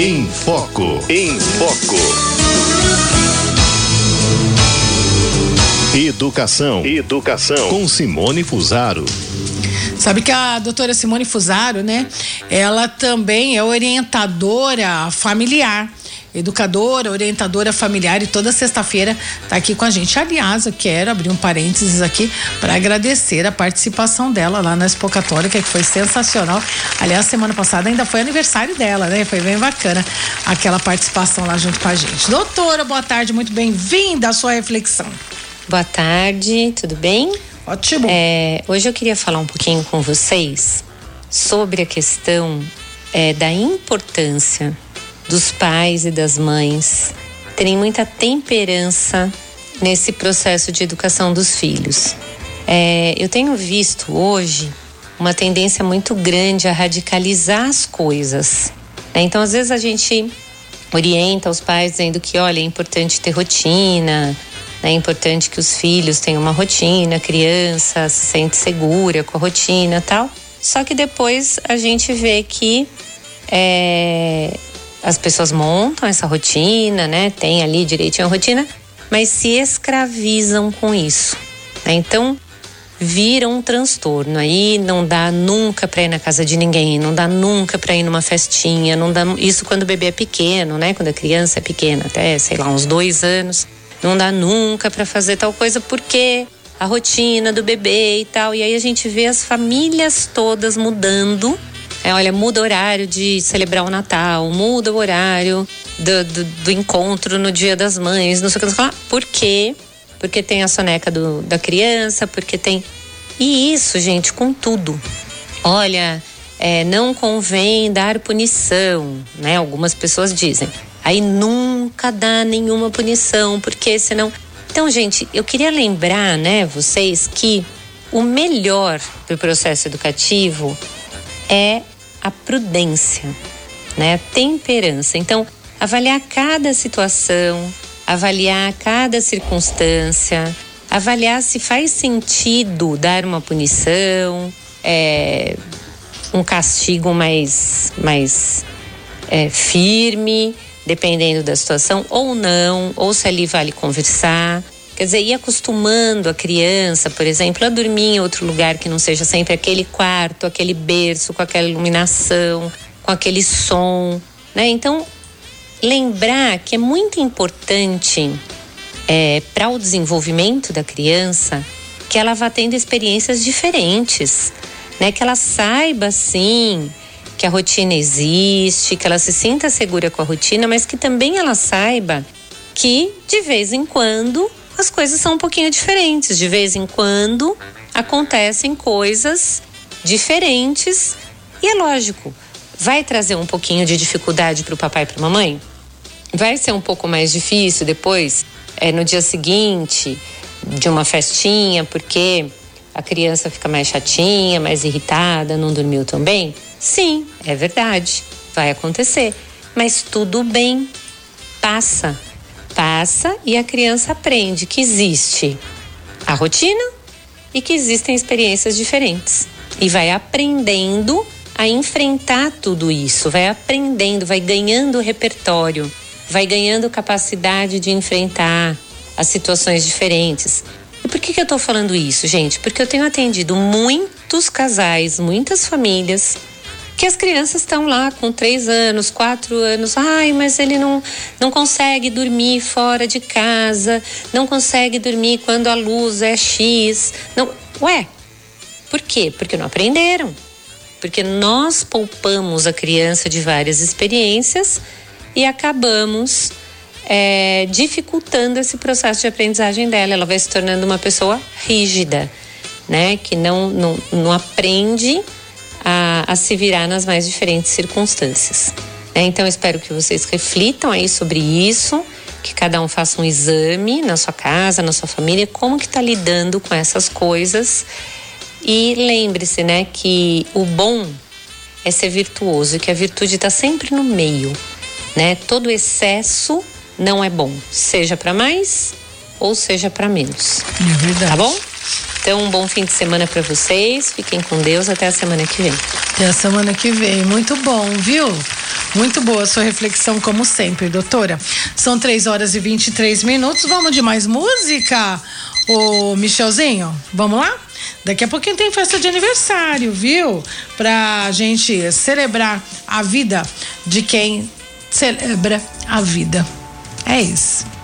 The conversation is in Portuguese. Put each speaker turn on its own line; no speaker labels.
Em Foco. Em Foco. Educação. Educação. Com Simone Fusaro.
Sabe que a doutora Simone Fusaro, né? Ela também é orientadora familiar educadora, orientadora familiar e toda sexta-feira está aqui com a gente. Aliás, eu quero abrir um parênteses aqui para agradecer a participação dela lá na Expo Católica, que foi sensacional. Aliás, semana passada ainda foi aniversário dela, né? Foi bem bacana aquela participação lá junto com a gente. Doutora, boa tarde, muito bem-vinda à sua reflexão.
Boa tarde, tudo bem?
Ótimo.
É, hoje eu queria falar um pouquinho com vocês sobre a questão é, da importância dos pais e das mães terem muita temperança nesse processo de educação dos filhos. É, eu tenho visto hoje uma tendência muito grande a radicalizar as coisas. Né? Então, às vezes, a gente orienta os pais dizendo que, olha, é importante ter rotina, né? é importante que os filhos tenham uma rotina, a criança se sente segura com a rotina tal. Só que depois a gente vê que é, as pessoas montam essa rotina, né? Tem ali direitinho a rotina, mas se escravizam com isso. Né? Então, vira um transtorno. Aí não dá nunca para ir na casa de ninguém, não dá nunca para ir numa festinha, não dá isso quando o bebê é pequeno, né? Quando a criança é pequena, até sei lá uns dois anos, não dá nunca para fazer tal coisa porque a rotina do bebê e tal. E aí a gente vê as famílias todas mudando é, olha, muda o horário de celebrar o Natal, muda o horário do, do, do encontro no Dia das Mães, não sei o que. Não que. Por quê? Porque tem a soneca do, da criança, porque tem. E isso, gente, com tudo. Olha, é, não convém dar punição, né? Algumas pessoas dizem. Aí nunca dá nenhuma punição, porque senão. Então, gente, eu queria lembrar, né, vocês, que o melhor do processo educativo é a prudência, né? A temperança. Então, avaliar cada situação, avaliar cada circunstância, avaliar se faz sentido dar uma punição, é, um castigo mais, mais é, firme, dependendo da situação, ou não, ou se ali vale conversar. Quer dizer, ir acostumando a criança, por exemplo, a dormir em outro lugar que não seja sempre aquele quarto, aquele berço, com aquela iluminação, com aquele som, né? Então, lembrar que é muito importante é, para o desenvolvimento da criança que ela vá tendo experiências diferentes, né? Que ela saiba, sim, que a rotina existe, que ela se sinta segura com a rotina, mas que também ela saiba que de vez em quando as coisas são um pouquinho diferentes. De vez em quando acontecem coisas diferentes e é lógico, vai trazer um pouquinho de dificuldade para o papai e para a mamãe. Vai ser um pouco mais difícil depois, é, no dia seguinte de uma festinha, porque a criança fica mais chatinha, mais irritada, não dormiu tão bem? Sim, é verdade, vai acontecer. Mas tudo bem, passa passa e a criança aprende que existe a rotina e que existem experiências diferentes. E vai aprendendo a enfrentar tudo isso, vai aprendendo, vai ganhando repertório, vai ganhando capacidade de enfrentar as situações diferentes. E por que, que eu estou falando isso, gente? Porque eu tenho atendido muitos casais, muitas famílias que as crianças estão lá com três anos, quatro anos, ai, mas ele não, não consegue dormir fora de casa, não consegue dormir quando a luz é X. Não, ué, por quê? Porque não aprenderam. Porque nós poupamos a criança de várias experiências e acabamos é, dificultando esse processo de aprendizagem dela. Ela vai se tornando uma pessoa rígida, né? Que não, não, não aprende a, a se virar nas mais diferentes circunstâncias. É, então, espero que vocês reflitam aí sobre isso, que cada um faça um exame na sua casa, na sua família, como que está lidando com essas coisas. E lembre-se, né, que o bom é ser virtuoso e que a virtude está sempre no meio, né? Todo excesso não é bom, seja para mais ou seja para menos.
É verdade.
Tá bom? Então, um bom fim de semana para vocês. Fiquem com Deus. Até a semana que vem.
Até a semana que vem. Muito bom, viu? Muito boa a sua reflexão, como sempre, doutora. São 3 horas e 23 minutos. Vamos de mais música? Ô, Michelzinho, vamos lá? Daqui a pouquinho tem festa de aniversário, viu? Pra gente celebrar a vida de quem celebra a vida. É isso.